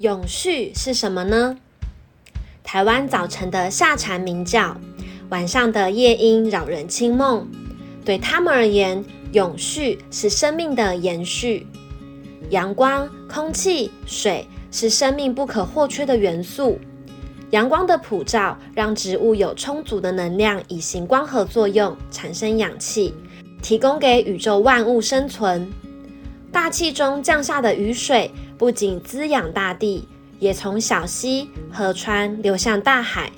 永续是什么呢？台湾早晨的夏蝉鸣叫，晚上的夜莺扰人清梦。对他们而言，永续是生命的延续。阳光、空气、水是生命不可或缺的元素。阳光的普照让植物有充足的能量，以行光合作用，产生氧气，提供给宇宙万物生存。大气中降下的雨水。不仅滋养大地，也从小溪、河川流向大海，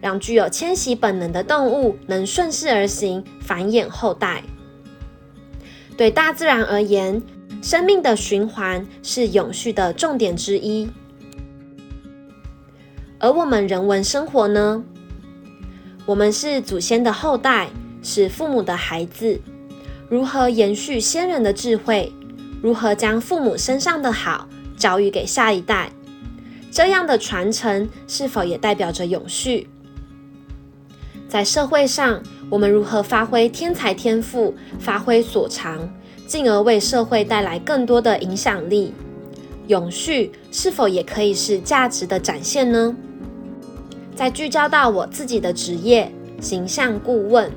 让具有迁徙本能的动物能顺势而行，繁衍后代。对大自然而言，生命的循环是永续的重点之一。而我们人文生活呢？我们是祖先的后代，是父母的孩子，如何延续先人的智慧？如何将父母身上的好？教育给下一代，这样的传承是否也代表着永续？在社会上，我们如何发挥天才天赋，发挥所长，进而为社会带来更多的影响力？永续是否也可以是价值的展现呢？在聚焦到我自己的职业——形象顾问，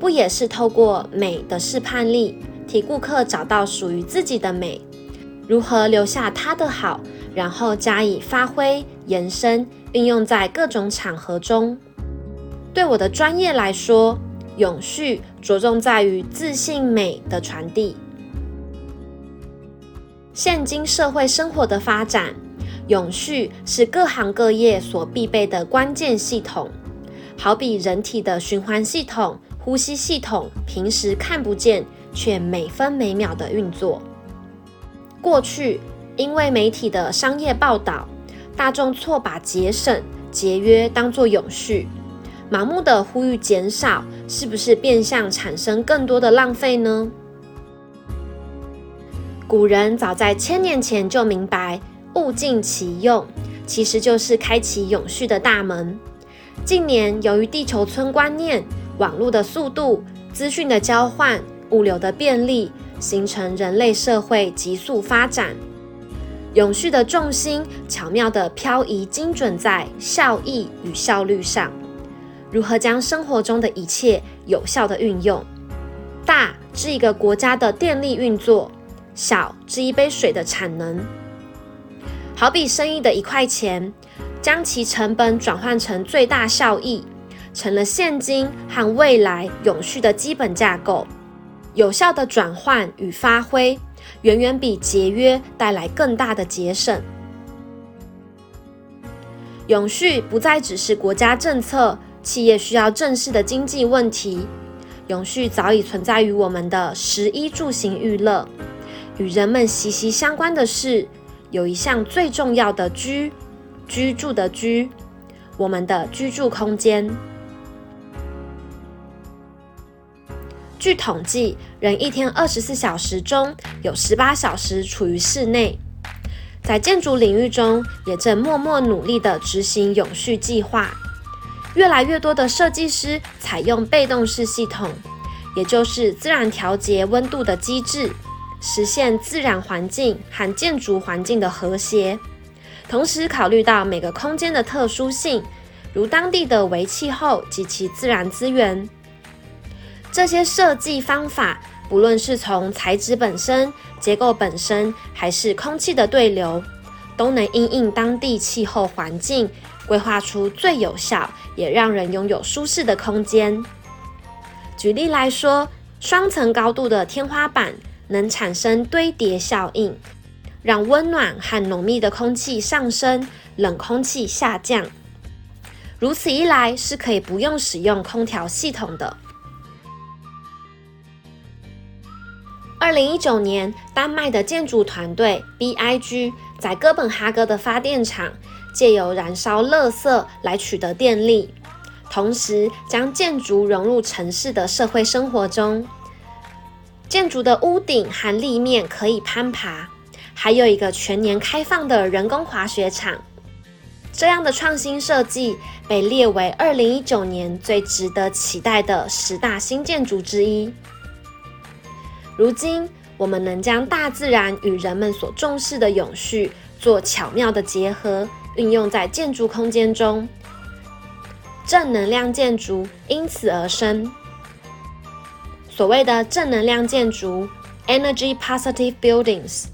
不也是透过美的试判力，替顾客找到属于自己的美？如何留下他的好，然后加以发挥、延伸，运用在各种场合中？对我的专业来说，永续着重在于自信美的传递。现今社会生活的发展，永续是各行各业所必备的关键系统。好比人体的循环系统、呼吸系统，平时看不见，却每分每秒的运作。过去，因为媒体的商业报道，大众错把节省节约当作永续，盲目的呼吁减少，是不是变相产生更多的浪费呢？古人早在千年前就明白，物尽其用，其实就是开启永续的大门。近年，由于地球村观念、网络的速度、资讯的交换、物流的便利。形成人类社会急速发展，永续的重心巧妙地漂移，精准在效益与效率上。如何将生活中的一切有效地运用？大至一个国家的电力运作，小至一杯水的产能。好比生意的一块钱，将其成本转换成最大效益，成了现今和未来永续的基本架构。有效的转换与发挥，远远比节约带来更大的节省。永续不再只是国家政策、企业需要正视的经济问题，永续早已存在于我们的食衣住行娱乐。与人们息息相关的是，有一项最重要的居居住的居，我们的居住空间。据统计，人一天二十四小时中有十八小时处于室内。在建筑领域中，也正默默努力地执行永续计划。越来越多的设计师采用被动式系统，也就是自然调节温度的机制，实现自然环境和建筑环境的和谐。同时，考虑到每个空间的特殊性，如当地的微气候及其自然资源。这些设计方法，不论是从材质本身、结构本身，还是空气的对流，都能因应当地气候环境，规划出最有效也让人拥有舒适的空间。举例来说，双层高度的天花板能产生堆叠效应，让温暖和浓密的空气上升，冷空气下降。如此一来，是可以不用使用空调系统的。二零一九年，丹麦的建筑团队 BIG 在哥本哈根的发电厂借由燃烧垃圾来取得电力，同时将建筑融入城市的社会生活中。建筑的屋顶和立面可以攀爬，还有一个全年开放的人工滑雪场。这样的创新设计被列为二零一九年最值得期待的十大新建筑之一。如今，我们能将大自然与人们所重视的永续做巧妙的结合，运用在建筑空间中，正能量建筑因此而生。所谓的正能量建筑 （Energy Positive Buildings）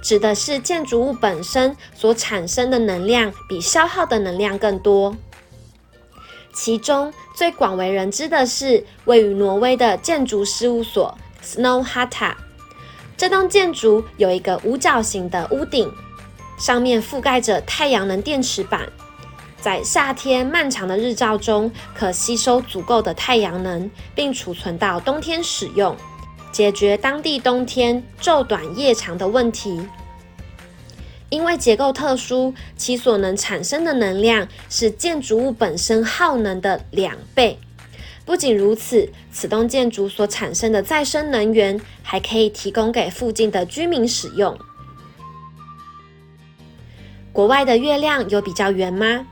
指的是建筑物本身所产生的能量比消耗的能量更多。其中最广为人知的是位于挪威的建筑事务所 Snow Hutta。这栋建筑有一个五角形的屋顶，上面覆盖着太阳能电池板。在夏天漫长的日照中，可吸收足够的太阳能，并储存到冬天使用，解决当地冬天昼短夜长的问题。因为结构特殊，其所能产生的能量是建筑物本身耗能的两倍。不仅如此，此栋建筑所产生的再生能源还可以提供给附近的居民使用。国外的月亮有比较圆吗？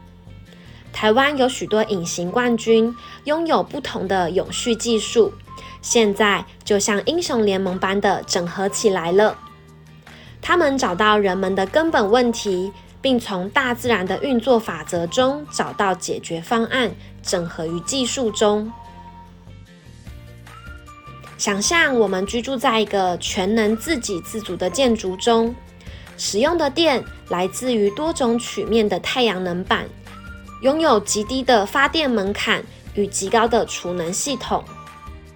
台湾有许多隐形冠军，拥有不同的永续技术，现在就像英雄联盟般的整合起来了。他们找到人们的根本问题，并从大自然的运作法则中找到解决方案，整合于技术中。想象我们居住在一个全能自给自足的建筑中，使用的电来自于多种曲面的太阳能板。拥有极低的发电门槛与极高的储能系统，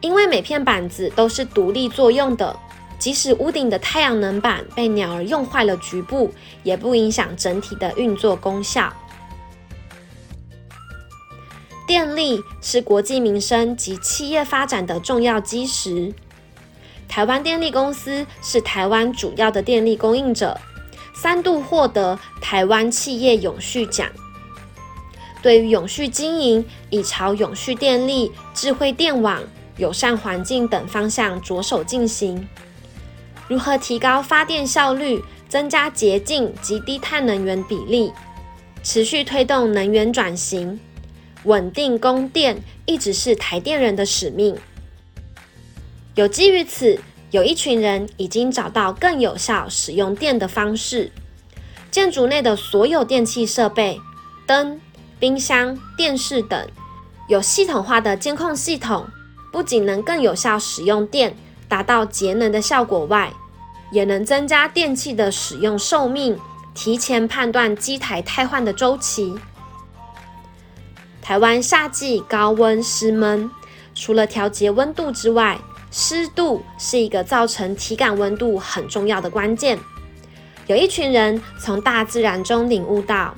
因为每片板子都是独立作用的，即使屋顶的太阳能板被鸟儿用坏了局部，也不影响整体的运作功效。电力是国计民生及企业发展的重要基石。台湾电力公司是台湾主要的电力供应者，三度获得台湾企业永续奖。对于永续经营，已朝永续电力、智慧电网、友善环境等方向着手进行。如何提高发电效率，增加洁净及低碳能源比例，持续推动能源转型，稳定供电，一直是台电人的使命。有基于此，有一群人已经找到更有效使用电的方式。建筑内的所有电器设备，灯。冰箱、电视等有系统化的监控系统，不仅能更有效使用电，达到节能的效果外，也能增加电器的使用寿命，提前判断机台汰换的周期。台湾夏季高温湿闷，除了调节温度之外，湿度是一个造成体感温度很重要的关键。有一群人从大自然中领悟到。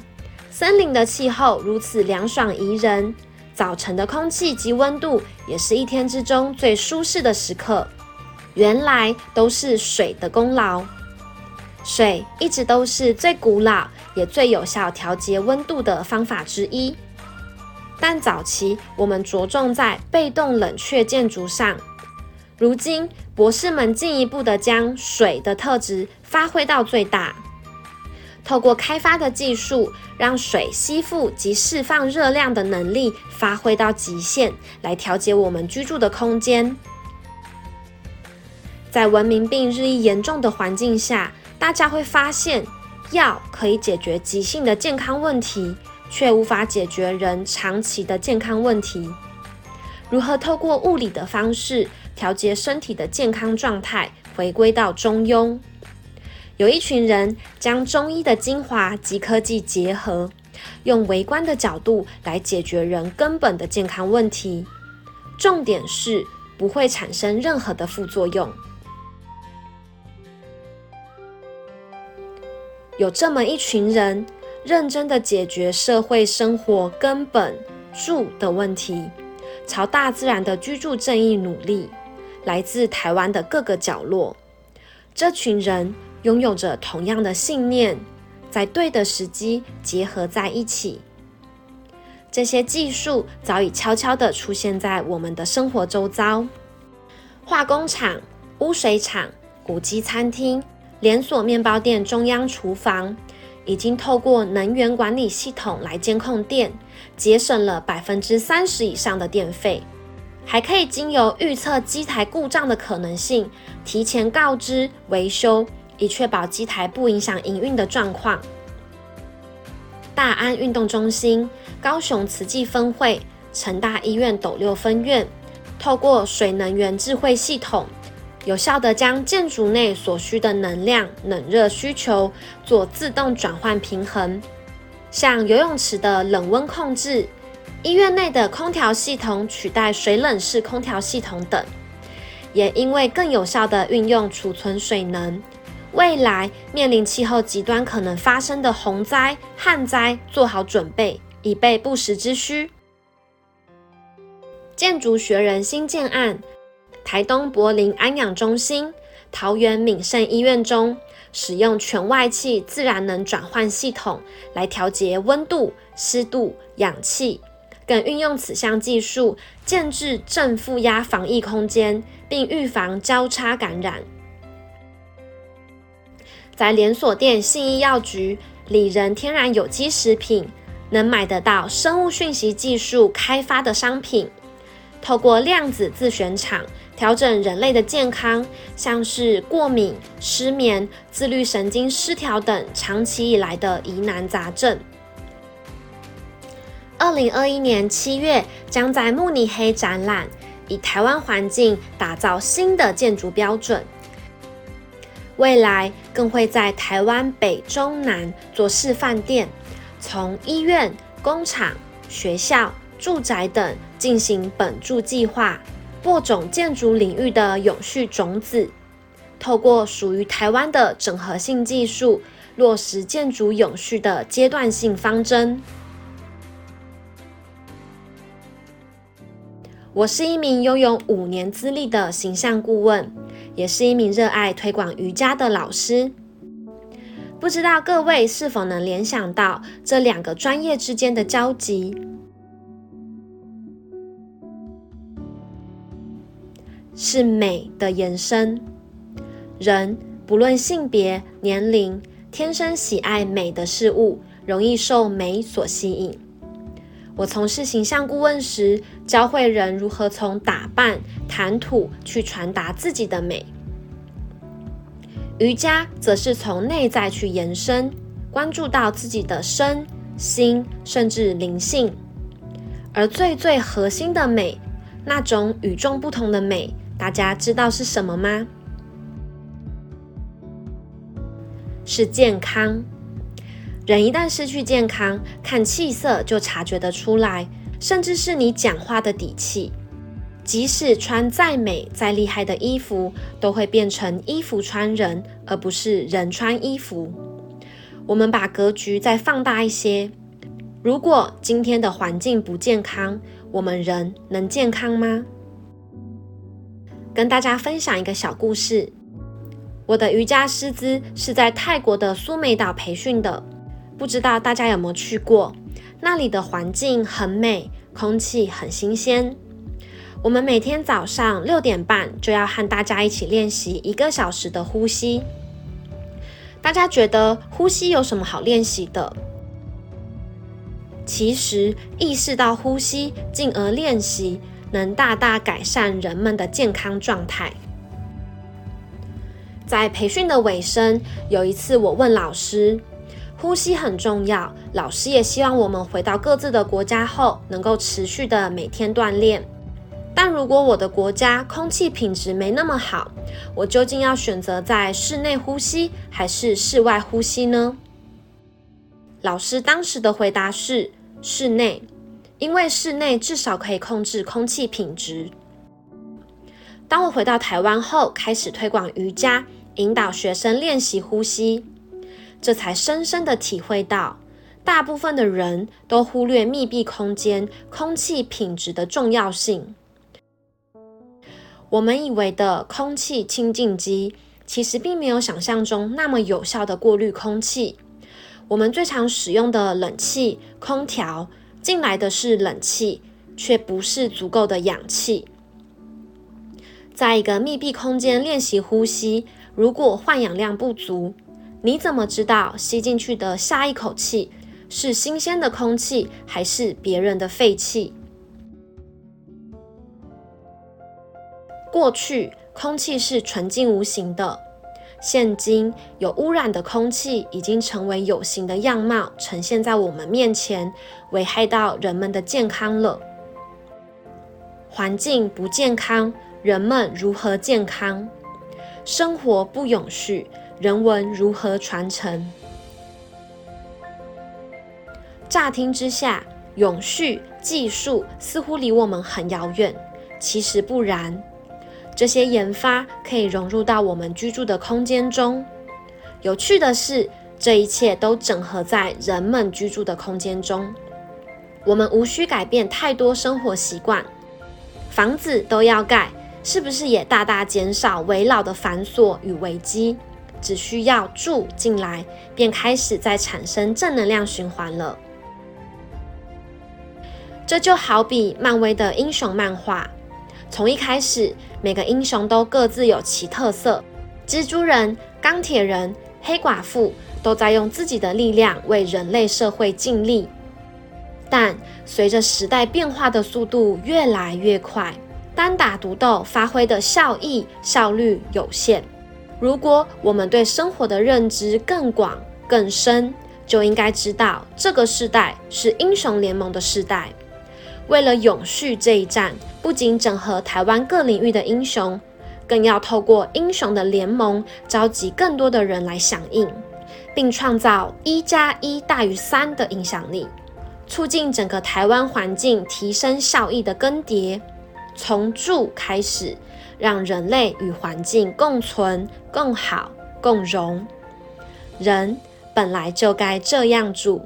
森林的气候如此凉爽宜人，早晨的空气及温度也是一天之中最舒适的时刻。原来都是水的功劳。水一直都是最古老也最有效调节温度的方法之一。但早期我们着重在被动冷却建筑上，如今博士们进一步的将水的特质发挥到最大。透过开发的技术，让水吸附及释放热量的能力发挥到极限，来调节我们居住的空间。在文明病日益严重的环境下，大家会发现，药可以解决急性的健康问题，却无法解决人长期的健康问题。如何透过物理的方式调节身体的健康状态，回归到中庸？有一群人将中医的精华及科技结合，用微观的角度来解决人根本的健康问题。重点是不会产生任何的副作用。有这么一群人，认真的解决社会生活根本住的问题，朝大自然的居住正义努力。来自台湾的各个角落，这群人。拥有着同样的信念，在对的时机结合在一起。这些技术早已悄悄地出现在我们的生活周遭：化工厂、污水厂、古迹餐厅、连锁面包店、中央厨房，已经透过能源管理系统来监控电，节省了百分之三十以上的电费。还可以经由预测机台故障的可能性，提前告知维修。以确保机台不影响营运的状况。大安运动中心、高雄慈济分会、成大医院斗六分院，透过水能源智慧系统，有效地将建筑内所需的能量冷热需求做自动转换平衡，像游泳池的冷温控制、医院内的空调系统取代水冷式空调系统等，也因为更有效地运用储存水能。未来面临气候极端可能发生的洪灾、旱灾，做好准备，以备不时之需。建筑学人新建案，台东柏林安养中心、桃园敏盛医院中，使用全外气自然能转换系统来调节温度、湿度、氧气，更运用此项技术建制正负压防疫空间，并预防交叉感染。在连锁店信义药局，里仁天然有机食品能买得到生物讯息技术开发的商品，透过量子自选场调整人类的健康，像是过敏、失眠、自律神经失调等长期以来的疑难杂症。二零二一年七月将在慕尼黑展览，以台湾环境打造新的建筑标准。未来更会在台湾北中南做示范店，从医院、工厂、学校、住宅等进行本住计划，播种建筑领域的永续种子。透过属于台湾的整合性技术，落实建筑永续的阶段性方针。我是一名拥有五年资历的形象顾问。也是一名热爱推广瑜伽的老师，不知道各位是否能联想到这两个专业之间的交集？是美的延伸。人不论性别、年龄，天生喜爱美的事物，容易受美所吸引。我从事形象顾问时，教会人如何从打扮、谈吐去传达自己的美。瑜伽则是从内在去延伸，关注到自己的身心，甚至灵性。而最最核心的美，那种与众不同的美，大家知道是什么吗？是健康。人一旦失去健康，看气色就察觉得出来，甚至是你讲话的底气。即使穿再美、再厉害的衣服，都会变成衣服穿人，而不是人穿衣服。我们把格局再放大一些，如果今天的环境不健康，我们人能健康吗？跟大家分享一个小故事。我的瑜伽师资是在泰国的苏梅岛培训的。不知道大家有没有去过？那里的环境很美，空气很新鲜。我们每天早上六点半就要和大家一起练习一个小时的呼吸。大家觉得呼吸有什么好练习的？其实意识到呼吸，进而练习，能大大改善人们的健康状态。在培训的尾声，有一次我问老师。呼吸很重要，老师也希望我们回到各自的国家后，能够持续的每天锻炼。但如果我的国家空气品质没那么好，我究竟要选择在室内呼吸还是室外呼吸呢？老师当时的回答是室内，因为室内至少可以控制空气品质。当我回到台湾后，开始推广瑜伽，引导学生练习呼吸。这才深深的体会到，大部分的人都忽略密闭空间空气品质的重要性。我们以为的空气清净机，其实并没有想象中那么有效的过滤空气。我们最常使用的冷气、空调，进来的是冷气，却不是足够的氧气。在一个密闭空间练习呼吸，如果换氧量不足，你怎么知道吸进去的下一口气是新鲜的空气，还是别人的废气？过去空气是纯净无形的，现今有污染的空气已经成为有形的样貌，呈现在我们面前，危害到人们的健康了。环境不健康，人们如何健康？生活不永续，人文如何传承？乍听之下，永续技术似乎离我们很遥远，其实不然。这些研发可以融入到我们居住的空间中。有趣的是，这一切都整合在人们居住的空间中。我们无需改变太多生活习惯，房子都要盖，是不是也大大减少围老的繁琐与危机？只需要住进来，便开始在产生正能量循环了。这就好比漫威的英雄漫画。从一开始，每个英雄都各自有其特色。蜘蛛人、钢铁人、黑寡妇都在用自己的力量为人类社会尽力。但随着时代变化的速度越来越快，单打独斗发挥的效益效率有限。如果我们对生活的认知更广更深，就应该知道这个时代是英雄联盟的时代。为了永续这一战，不仅整合台湾各领域的英雄，更要透过英雄的联盟，召集更多的人来响应，并创造一加一大于三的影响力，促进整个台湾环境提升效益的更迭。从住开始，让人类与环境共存、共好、共荣。人本来就该这样住。